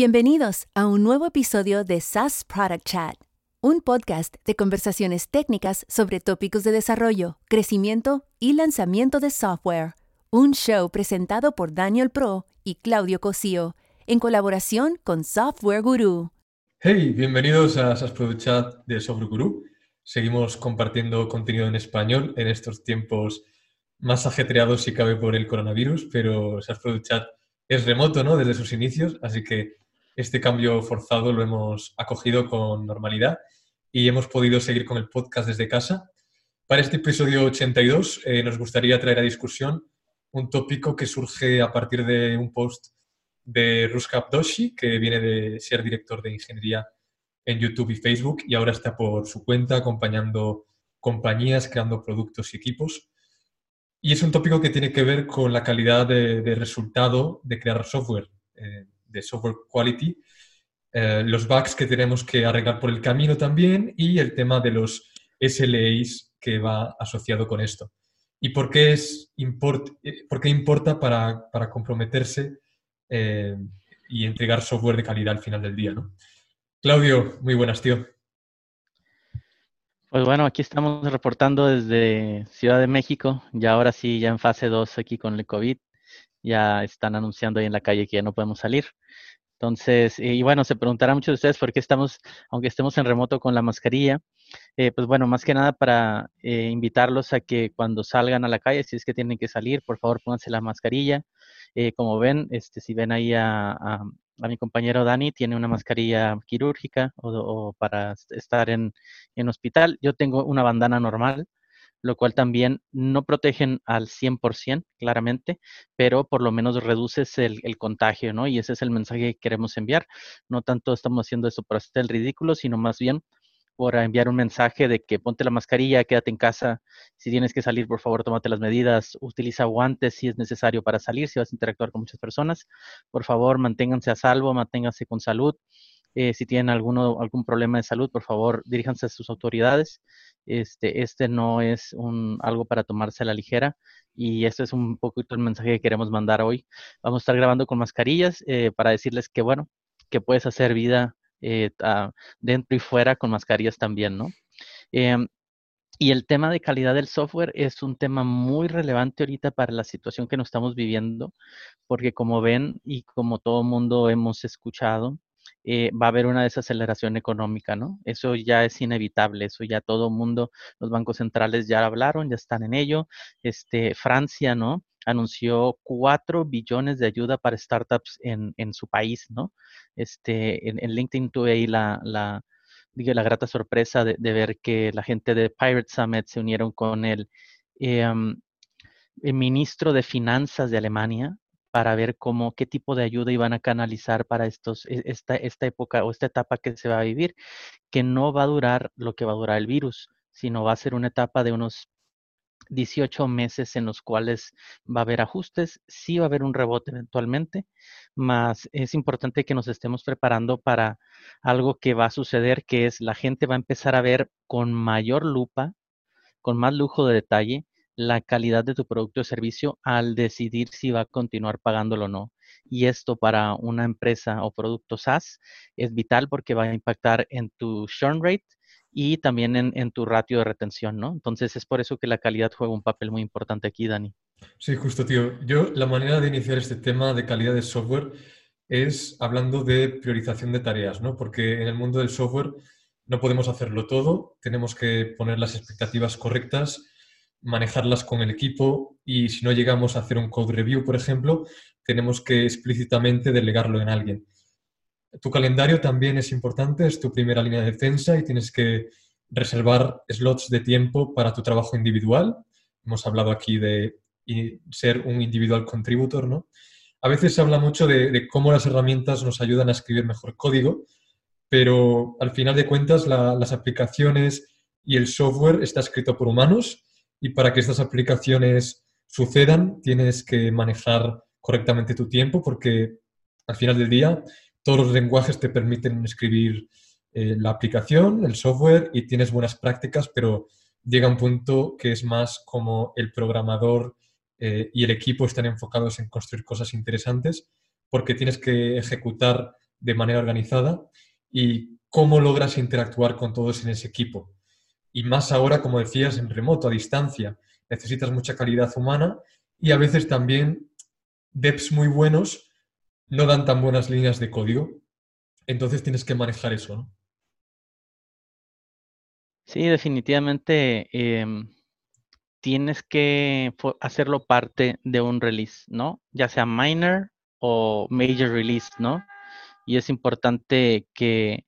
Bienvenidos a un nuevo episodio de SaaS Product Chat, un podcast de conversaciones técnicas sobre tópicos de desarrollo, crecimiento y lanzamiento de software. Un show presentado por Daniel Pro y Claudio Cosío, en colaboración con Software Guru. Hey, bienvenidos a SaaS Product Chat de Software Guru. Seguimos compartiendo contenido en español en estos tiempos más ajetreados si cabe por el coronavirus, pero SaaS Product Chat es remoto, ¿no? Desde sus inicios, así que este cambio forzado lo hemos acogido con normalidad y hemos podido seguir con el podcast desde casa. Para este episodio 82 eh, nos gustaría traer a discusión un tópico que surge a partir de un post de Ruskap Doshi, que viene de ser director de ingeniería en YouTube y Facebook y ahora está por su cuenta acompañando compañías, creando productos y equipos. Y es un tópico que tiene que ver con la calidad de, resultado de crear software, eh, de software quality, eh, los bugs que tenemos que arreglar por el camino también y el tema de los SLAs que va asociado con esto. ¿Y por qué, es import, eh, por qué importa para, para comprometerse y entregar software de calidad al final del día? ¿no? Claudio, muy buenas, tío. Pues bueno, aquí estamos reportando desde Ciudad de México, ya ahora sí, ya en fase 2 aquí con el COVID, ya están anunciando ahí en la calle que ya no podemos salir. Entonces, y bueno, se preguntarán muchos de ustedes por qué estamos, aunque estemos en remoto con la mascarilla, eh, pues bueno, más que nada para eh, invitarlos a que cuando salgan a la calle, si es que tienen que salir, por favor pónganse la mascarilla. Eh, como ven, este, si ven ahí a, a mi compañero Dani tiene una mascarilla quirúrgica o, para estar en, en, hospital. Yo tengo una bandana normal, lo cual también no protegen al 100%, claramente, pero por lo menos reduces el, contagio, ¿no? Y ese es el mensaje que queremos enviar. No tanto estamos haciendo esto para hacer el ridículo, sino más bien por enviar un mensaje de que ponte la mascarilla, quédate en casa, si tienes que salir, por favor, tómate las medidas, utiliza guantes si es necesario para salir, si vas a interactuar con muchas personas, por favor, manténganse a salvo, manténganse con salud. Eh, si tienen alguno, algún problema de salud, por favor, diríjanse a sus autoridades. Este, este no es algo para tomarse a la ligera y este es un poquito el mensaje que queremos mandar hoy. Vamos a estar grabando con mascarillas eh, para decirles que, bueno, que puedes hacer vida eh, dentro y fuera con mascarillas también, ¿no? Em, y el tema de calidad del software es un tema muy relevante ahorita para la situación que nos estamos viviendo, porque como ven y como todo mundo hemos escuchado, eh, va a haber una desaceleración económica, ¿no? Eso ya es inevitable, eso ya todo mundo, los bancos centrales ya hablaron, ya están en ello. Este, Francia, ¿no? anunció 4 billones de ayuda para startups en, en su país, ¿no? Este, en, LinkedIn tuve ahí la, la, la grata sorpresa de, ver que la gente de Pirate Summit se unieron con el, em, el ministro de Finanzas de Alemania para ver cómo, qué tipo de ayuda iban a canalizar para estos, e, esta, esta época o esta etapa que se va a vivir, que no va a durar lo que va a durar el virus, sino va a ser una etapa de unos 18 meses en los cuales va a haber ajustes, sí va a haber un rebote eventualmente, más es importante que nos estemos preparando para algo que va a suceder, que es la gente va a empezar a ver con mayor lupa, con más lujo de detalle, la calidad de tu producto o servicio al decidir si va a continuar pagándolo o no. Y esto para una empresa o producto SaaS es vital porque va a impactar en tu churn rate y también en, tu ratio de retención, ¿no? Entonces es por eso que la calidad juega un papel muy importante aquí, Dani. Sí, justo, tío. Yo la manera de iniciar este tema de calidad de software es hablando de priorización de tareas, ¿no? Porque en el mundo del software no podemos hacerlo todo, tenemos que poner las expectativas correctas, manejarlas con el equipo y si no llegamos a hacer un code review, por ejemplo, tenemos que explícitamente delegarlo en alguien. Tu calendario también es importante, es tu primera línea de defensa y tienes que reservar slots de tiempo para tu trabajo individual. Hemos hablado aquí de ser un individual contributor, ¿no? A veces se habla mucho de, cómo las herramientas nos ayudan a escribir mejor código, pero al final de cuentas las aplicaciones y el software está escrito por humanos y para que estas aplicaciones sucedan tienes que manejar correctamente tu tiempo porque al final del día todos los lenguajes te permiten escribir eh, la aplicación, el software y tienes buenas prácticas, pero llega un punto que es más como el programador eh, y el equipo están enfocados en construir cosas interesantes porque tienes que ejecutar de manera organizada y cómo logras interactuar con todos en ese equipo. Y más ahora, como decías, en remoto, a distancia. Necesitas mucha calidad humana y a veces también devs muy buenos no dan tan buenas líneas de código. Entonces tienes que manejar eso, ¿no? Sí, definitivamente em, tienes que hacerlo parte de un release, ¿no? Ya sea minor o major release, ¿no? Y es importante que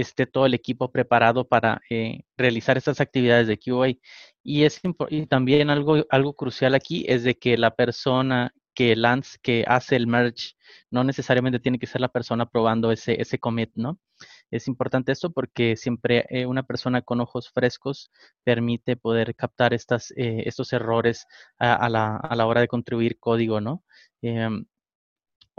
esté todo el equipo preparado para eh, realizar estas actividades de QA. Y, es y también algo, algo crucial aquí es de que la persona que lance, que hace el merge, no necesariamente tiene que ser la persona probando ese, ese commit, ¿no? Es importante esto porque siempre eh, una persona con ojos frescos permite poder captar estas, eh, estos errores a, la, a, la, hora de contribuir código, ¿no? Em,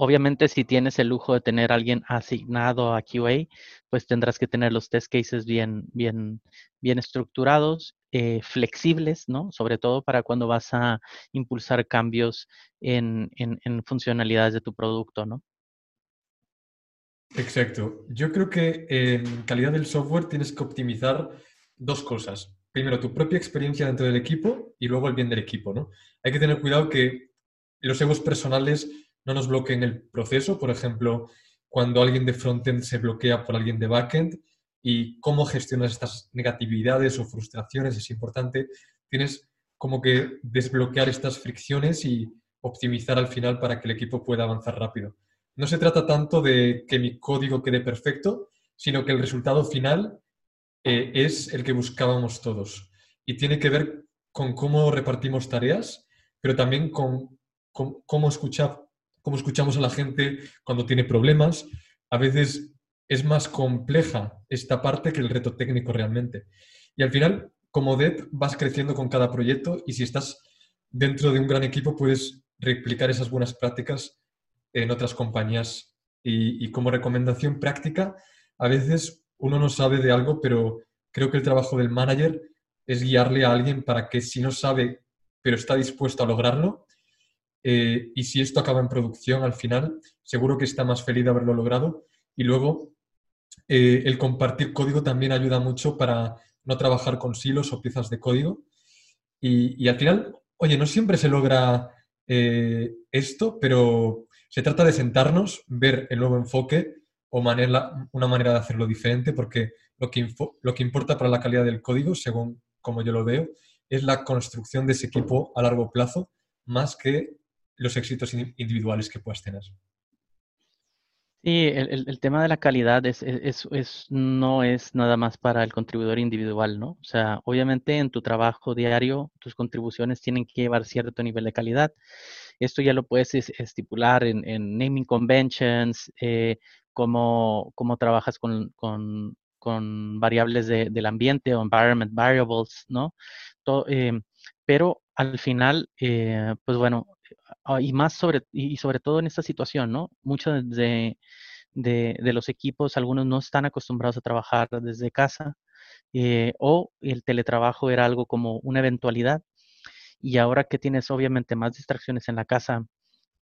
obviamente, si tienes el lujo de tener a alguien asignado a QA, pues tendrás que tener los test cases bien, bien, bien estructurados, eh, flexibles, ¿no? Sobre todo para cuando vas a impulsar cambios en, en, en funcionalidades de tu producto, ¿no? Exacto. Yo creo que en calidad del software tienes que optimizar dos cosas. Primero, tu propia experiencia dentro del equipo y luego el bien del equipo, ¿no? Hay que tener cuidado que los egos personales no nos bloqueen el proceso. Por ejemplo, cuando alguien de frontend se bloquea por alguien de backend y cómo gestionas estas negatividades o frustraciones es importante. Tienes como que desbloquear estas fricciones y optimizar al final para que el equipo pueda avanzar rápido no se trata tanto de que mi código quede perfecto, sino que el resultado final eh, es el que buscábamos todos. Y tiene que ver con cómo repartimos tareas, pero también con, cómo, cómo escuchamos a la gente cuando tiene problemas. A veces es más compleja esta parte que el reto técnico realmente. Y al final, como dev, vas creciendo con cada proyecto y si estás dentro de un gran equipo, puedes replicar esas buenas prácticas en otras compañías. Y, como recomendación práctica, a veces uno no sabe de algo, pero creo que el trabajo del manager es guiarle a alguien para que si no sabe, pero está dispuesto a lograrlo, eh, y si esto acaba en producción al final, seguro que está más feliz de haberlo logrado. Y luego, eh, el compartir código también ayuda mucho para no trabajar con silos o piezas de código. Y, al final, oye, no siempre se logra eh, esto, pero se trata de sentarnos, ver el nuevo enfoque o manera, una manera de hacerlo diferente, porque lo que, lo que importa para la calidad del código, según como yo lo veo, es la construcción de ese equipo a largo plazo, más que los éxitos individuales que puedas tener. Sí, el, tema de la calidad es, es, no es nada más para el contribuidor individual, ¿no? O sea, obviamente en tu trabajo diario, tus contribuciones tienen que llevar cierto nivel de calidad. Esto ya lo puedes estipular en, naming conventions, eh, cómo, trabajas con, variables del ambiente o environment variables, ¿no? Eh, pero al final, eh, pues bueno, ah, y más sobre, y sobre todo en esta situación, ¿no? Muchos de, de, los equipos, algunos no están acostumbrados a trabajar desde casa o el teletrabajo era algo como una eventualidad y ahora que tienes obviamente más distracciones en la casa,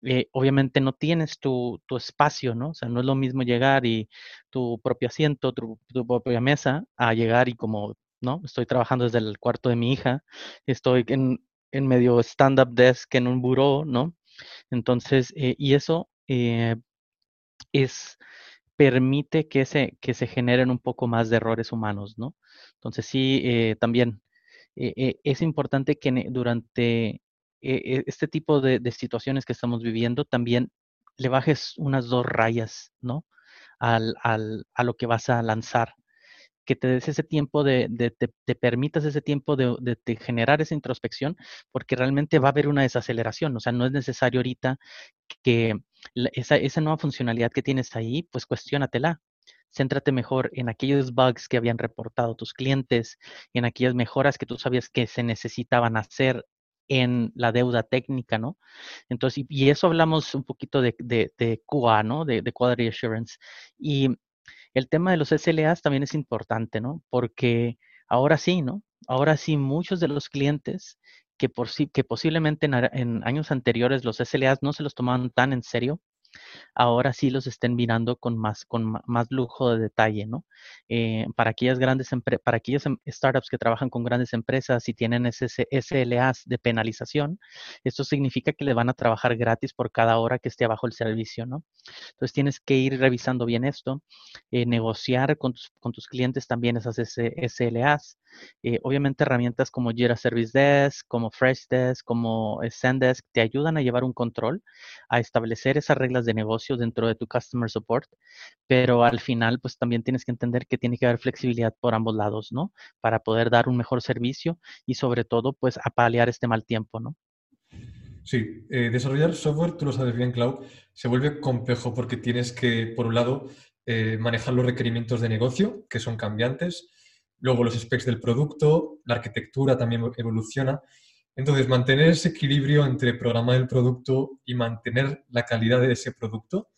eh, obviamente no tienes tu, espacio, ¿no? O sea, no es lo mismo llegar y tu propio asiento, tu, propia mesa, a llegar y como, ¿no? Estoy trabajando desde el cuarto de mi hija, estoy en, en medio stand-up desk en un buró, ¿no? Entonces, eh, y eso eh, es permite que se, que se generen un poco más de errores humanos, ¿no? Entonces sí, también eh, eh, es importante que durante eh, este tipo de, situaciones que estamos viviendo también le bajes unas dos rayas, ¿no? Al, a lo que vas a lanzar. Que te des ese tiempo de, te, permitas ese tiempo de, generar esa introspección, porque realmente va a haber una desaceleración. O sea, no es necesario ahorita que esa, esa nueva funcionalidad que tienes ahí, pues cuestiónatela céntrate mejor en aquellos bugs que habían reportado tus clientes, en aquellas mejoras que tú sabías que se necesitaban hacer en la deuda técnica, ¿no? Entonces, y, eso hablamos un poquito de, de, QA, ¿no? De, Quality Assurance. Y el tema de los SLAs también es importante, ¿no? Porque ahora sí, ¿no? Ahora sí, muchos de los clientes que, por, que posiblemente en, años anteriores los SLAs no se los tomaban tan en serio, ahora sí los estén mirando con más, con más lujo de detalle, ¿no? Eh, para aquellas grandes para aquellas em, startups que trabajan con grandes empresas y tienen SLAs de penalización, esto significa que le van a trabajar gratis por cada hora que esté abajo el servicio, ¿no? Entonces tienes que ir revisando bien esto, eh, negociar con tus, con tus clientes también esas SLAs. Eh, obviamente herramientas como Jira Service Desk, como Freshdesk, como Zendesk te ayudan a llevar un control, a establecer esas reglas de negocio dentro de tu customer support, pero al final pues también tienes que entender que tiene que haber flexibilidad por ambos lados, ¿no? Para poder dar un mejor servicio y sobre todo pues apalear este mal tiempo, ¿no? Sí, eh, desarrollar software, tú lo sabes bien, Cloud, se vuelve complejo porque tienes que, por un lado, eh, manejar los requerimientos de negocio, que son cambiantes, luego los specs del producto, la arquitectura también evoluciona. Entonces, mantener ese equilibrio entre programar el producto y mantener la calidad de ese producto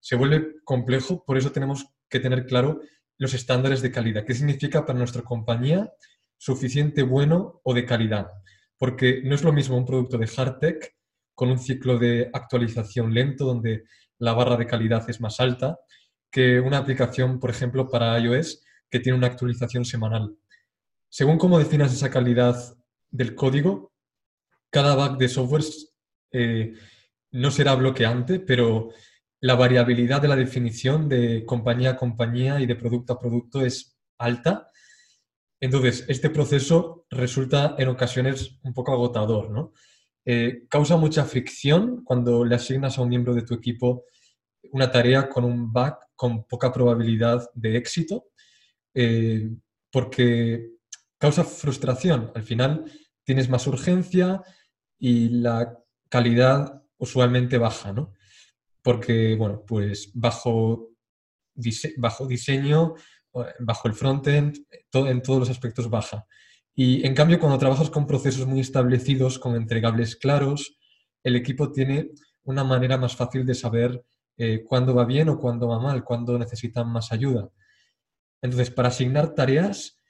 se vuelve complejo, por eso tenemos que tener claro los estándares de calidad. ¿Qué significa para nuestra compañía suficiente bueno o de calidad? Porque no es lo mismo un producto de hard tech con un ciclo de actualización lento donde la barra de calidad es más alta que una aplicación, por ejemplo, para iOS que tiene una actualización semanal. Según cómo definas esa calidad del código, cada bug de software eh, no será bloqueante, pero la variabilidad de la definición de compañía a compañía y de producto a producto es alta. Entonces, este proceso resulta en ocasiones un poco agotador, ¿no? Eh, causa mucha fricción cuando le asignas a un miembro de tu equipo una tarea con un bug con poca probabilidad de éxito, eh, porque causa frustración. Al final tienes más urgencia y la calidad usualmente baja, ¿no? porque, bueno, pues bajo, bajo diseño, bajo el frontend, en todos los aspectos baja. Y en cambio, cuando trabajas con procesos muy establecidos, con entregables claros, el equipo tiene una manera más fácil de saber eh, cuándo va bien o cuándo va mal, cuándo necesitan más ayuda. Entonces, para asignar tareas,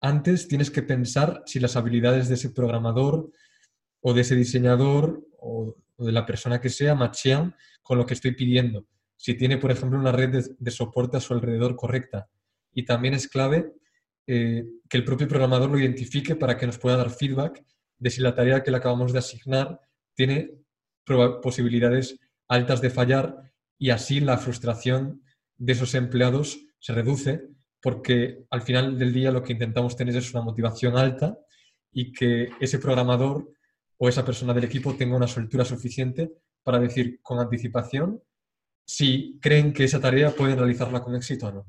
antes tienes que pensar si las habilidades de ese programador o de ese diseñador o de la persona que sea machean con lo que estoy pidiendo. Si tiene, por ejemplo, una red de, soporte a su alrededor correcta. Y también es clave eh, que el propio programador lo identifique para que nos pueda dar feedback de si la tarea que le acabamos de asignar tiene posibilidades altas de fallar y así la frustración de esos empleados se reduce porque al final del día lo que intentamos tener es una motivación alta y que ese programador o esa persona del equipo tenga una soltura suficiente para decir con anticipación si creen que esa tarea pueden realizarla con éxito o no.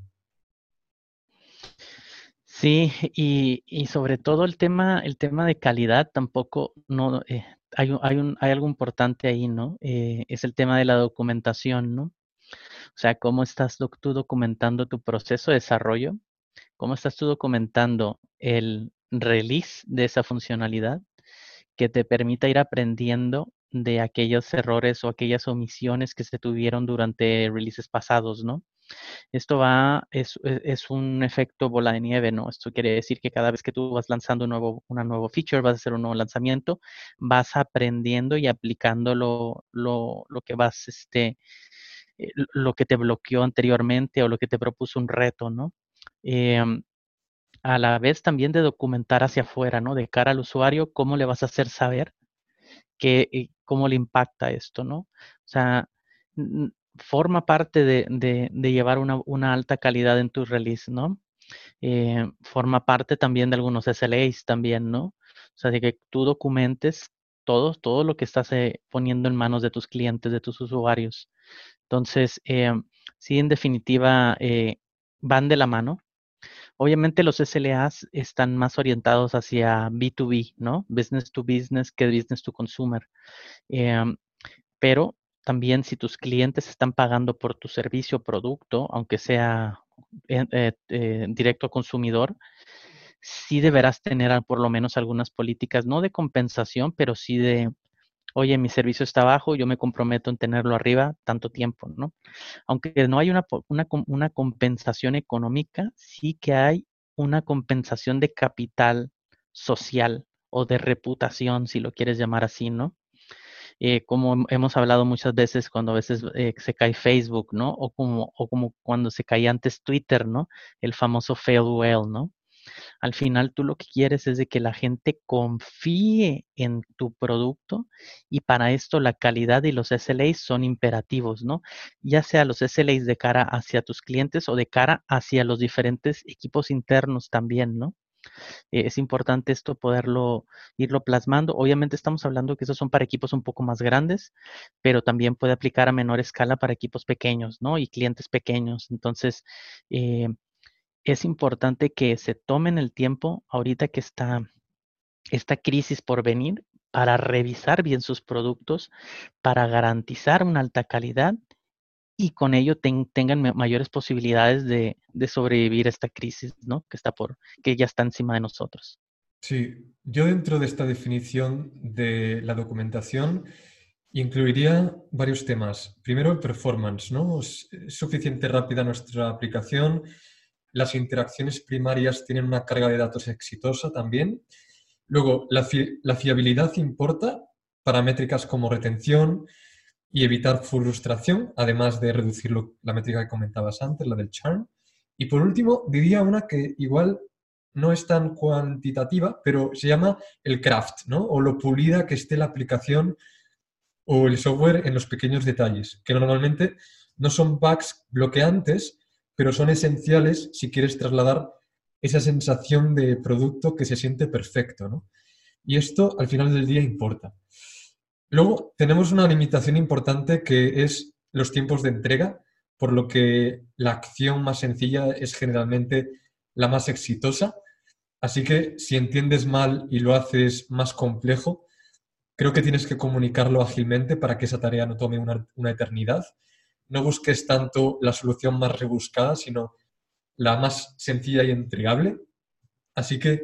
Sí, y, sobre todo el tema, el tema de calidad tampoco, no, eh, hay, hay, un, hay, algo importante ahí, ¿no? Eh, es el tema de la documentación, ¿no? O sea, cómo estás tú documentando tu proceso de desarrollo, cómo estás tú documentando el release de esa funcionalidad que te permita ir aprendiendo de aquellos errores o aquellas omisiones que se tuvieron durante releases pasados, ¿no? Esto va, es, e, es, un efecto bola de nieve, ¿no? Esto quiere decir que cada vez que tú vas lanzando un nuevo, una nuevo feature, vas a hacer un nuevo lanzamiento, vas aprendiendo y aplicando lo, lo, lo que vas, este, eh, lo que te bloqueó anteriormente o lo que te propuso un reto, ¿no? Em, a la vez también de documentar hacia afuera, ¿no? De cara al usuario, cómo le vas a hacer saber que, eh, cómo le impacta esto, ¿no? O sea, forma parte de, llevar una, alta calidad en tu release, ¿no? Eh, forma parte también de algunos SLAs también, ¿no? O sea, de que tú documentes todo, todo lo que estás eh, poniendo en manos de tus clientes, de tus usuarios. Entonces, sí, en definitiva, van de la mano. Obviamente los SLAs están más orientados hacia B2B, ¿no? Business to business que business to consumer. Em, pero también si tus clientes están pagando por tu servicio o producto, aunque sea eh, eh, directo a consumidor, sí deberás tener por lo menos algunas políticas, no de compensación, pero sí de oye, mi servicio está bajo, yo me comprometo en tenerlo arriba tanto tiempo, ¿no? Aunque no hay una, una, compensación económica, sí que hay una compensación de capital social o de reputación, si lo quieres llamar así, ¿no? eh, como hemos hablado muchas veces cuando a veces eh, se cae Facebook, ¿no? O como, o como cuando se caía antes Twitter, ¿no? El famoso fail well, ¿no? Al final tú lo que quieres es de que la gente confíe en tu producto y para esto la calidad y los SLAs son imperativos, ¿no? Ya sea los SLAs de cara hacia tus clientes o de cara hacia los diferentes equipos internos también, ¿no? Eh, es importante esto poderlo irlo plasmando. Obviamente estamos hablando que esos son para equipos un poco más grandes, pero también puede aplicar a menor escala para equipos pequeños, ¿no? Y clientes pequeños. Entonces, eh, es importante que se tomen el tiempo ahorita que está esta crisis por venir para revisar bien sus productos, para garantizar una alta calidad y con ello tengan mayores posibilidades de, sobrevivir a esta crisis, ¿no? Que está por, que ya está encima de nosotros. Sí, yo dentro de esta definición de la documentación incluiría varios temas. Primero, el performance, ¿no? ¿Es suficiente rápida nuestra aplicación? ¿Las interacciones primarias tienen una carga de datos exitosa también? Luego, la, fiabilidad importa para métricas como retención, y evitar frustración, además de reducir la métrica que comentabas antes, la del churn. Y por último, diría una que igual no es tan cuantitativa, pero se llama el craft, ¿no? O lo pulida que esté la aplicación o el software en los pequeños detalles, que normalmente no son bugs bloqueantes, pero son esenciales si quieres trasladar esa sensación de producto que se siente perfecto, ¿no? Y esto al final del día importa. Luego tenemos una limitación importante que es los tiempos de entrega, por lo que la acción más sencilla es generalmente la más exitosa. Así que si entiendes mal y lo haces más complejo, creo que tienes que comunicarlo ágilmente para que esa tarea no tome una, una eternidad. No busques tanto la solución más rebuscada, sino la más sencilla y entregable. Así que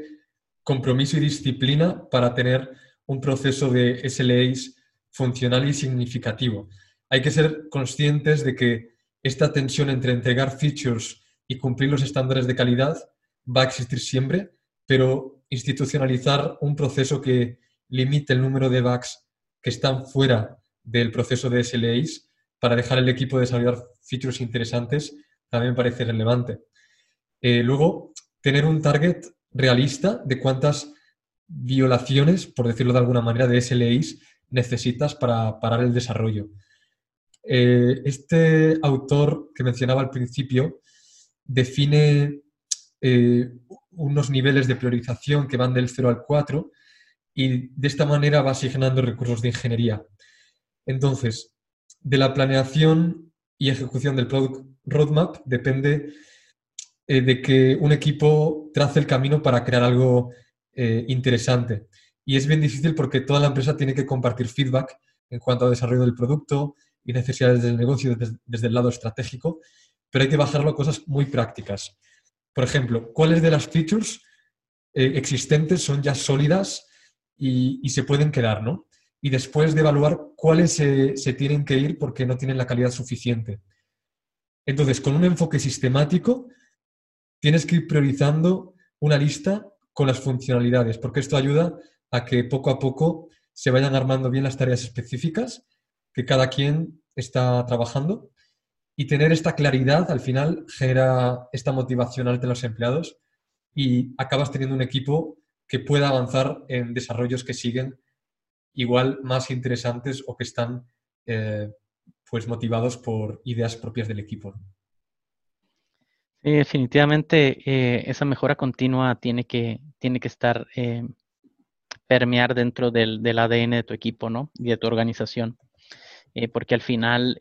compromiso y disciplina para tener un proceso de SLAs funcional y significativo. Hay que ser conscientes de que esta tensión entre entregar features y cumplir los estándares de calidad va a existir siempre, pero institucionalizar un proceso que limite el número de bugs que están fuera del proceso de SLAs para dejar el equipo desarrollar features interesantes también parece relevante. Eh, luego, tener un target realista de cuántas violaciones, por decirlo de alguna manera, de SLAs necesitas para parar el desarrollo. Eh, este autor que mencionaba al principio define eh, unos niveles de priorización que van del 0 al 4 y de esta manera va asignando recursos de ingeniería. Entonces, de la planeación y ejecución del Product Roadmap depende eh, de que un equipo trace el camino para crear algo interesante. Y es bien difícil porque toda la empresa tiene que compartir feedback en cuanto al desarrollo del producto y necesidades del negocio desde, el lado estratégico, pero hay que bajarlo a cosas muy prácticas. Por ejemplo, ¿cuáles de las features eh, existentes son ya sólidas y, se pueden quedar, ¿no? Y después de evaluar cuáles se, se tienen que ir porque no tienen la calidad suficiente. Entonces, con un enfoque sistemático, tienes que ir priorizando una lista con las funcionalidades, porque esto ayuda a que poco a poco se vayan armando bien las tareas específicas que cada quien está trabajando y tener esta claridad al final genera esta motivación ante los empleados y acabas teniendo un equipo que pueda avanzar en desarrollos que siguen igual más interesantes o que están eh, pues motivados por ideas propias del equipo. definitivamente eh, esa mejora continua tiene que, tiene que estar eh, permear dentro del, ADN de tu equipo, ¿no? Y de tu organización. Eh, porque al final,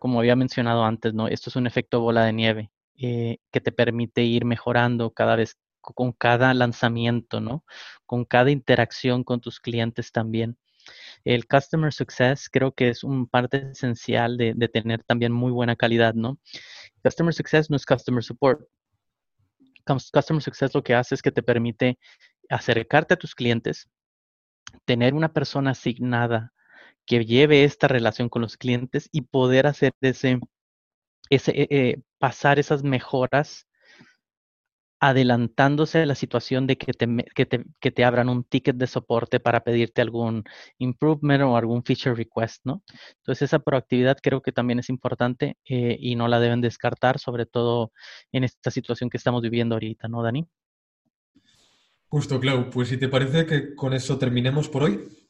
como había mencionado antes, ¿no? Esto es un efecto bola de nieve que te permite ir mejorando cada vez con cada lanzamiento, ¿no? Con cada interacción con tus clientes también. El Customer Success creo que es un parte esencial de, de tener también muy buena calidad, ¿no? Customer Success no es Customer Support. Customer Success lo que hace es que te permite acercarte a tus clientes, tener una persona asignada que lleve esta relación con los clientes y poder hacer ese, ese eh, eh, pasar esas mejoras adelantándose a la situación de que te, que, te, que te, abran un ticket de soporte para pedirte algún improvement o algún feature request, ¿no? Entonces esa proactividad creo que también es importante eh, y no la deben descartar, sobre todo en esta situación que estamos viviendo ahorita, ¿no, Dani? Justo, Clau. Pues si te parece que con eso terminemos por hoy.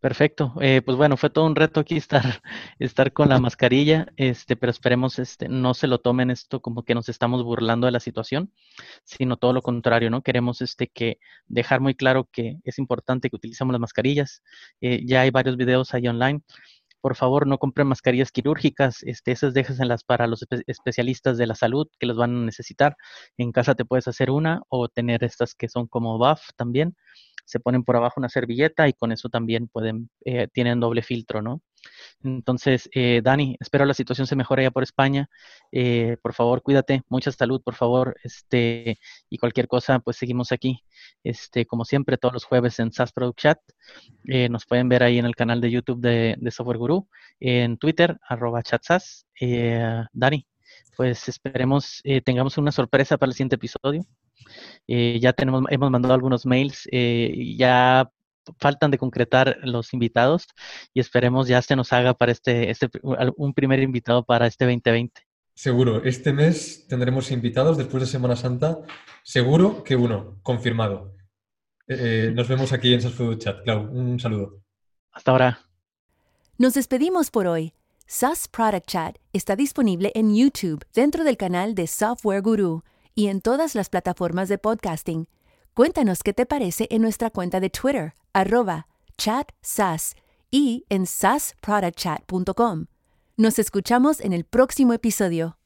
Perfecto. Eh, pues bueno, fue todo un reto aquí estar, estar con la mascarilla, este, pero esperemos este, no se lo tomen esto como que nos estamos burlando de la situación, sino todo lo contrario, ¿no? Queremos este, que dejar muy claro que es importante que utilicemos las mascarillas. Eh, ya hay varios videos ahí online. Por favor, no compren mascarillas quirúrgicas, este, esas déjenselas para los especialistas de la salud que los van a necesitar. En casa te puedes hacer una o tener estas que son como buff también se ponen por abajo una servilleta y con eso también pueden, eh, tienen doble filtro, ¿no? Entonces, eh, Dani, espero la situación se mejore ya por España. Eh, por favor, cuídate, mucha salud, por favor. Este, y cualquier cosa, pues seguimos aquí. Este, como siempre, todos los jueves en SAS Product Chat. nos pueden ver ahí en el canal de YouTube de, Software Guru, en Twitter, arroba chatsas. Dani, pues esperemos tengamos una sorpresa para el siguiente episodio. Eh, ya tenemos, hemos mandado algunos mails, eh, ya faltan de concretar los invitados y esperemos ya se nos haga para este, este un primer invitado para este 2020. Seguro, este mes tendremos invitados después de Semana Santa, seguro que uno, confirmado. Eh, nos vemos aquí en SaaS Chat. Clau, un saludo. Hasta ahora. Nos despedimos por hoy. SaaS Product Chat está disponible en YouTube dentro del canal de Software Guru y en todas las plataformas de podcasting. Cuéntanos qué te parece en nuestra cuenta de Twitter, arroba chatsas y en sasproductchat.com. Nos escuchamos en el próximo episodio.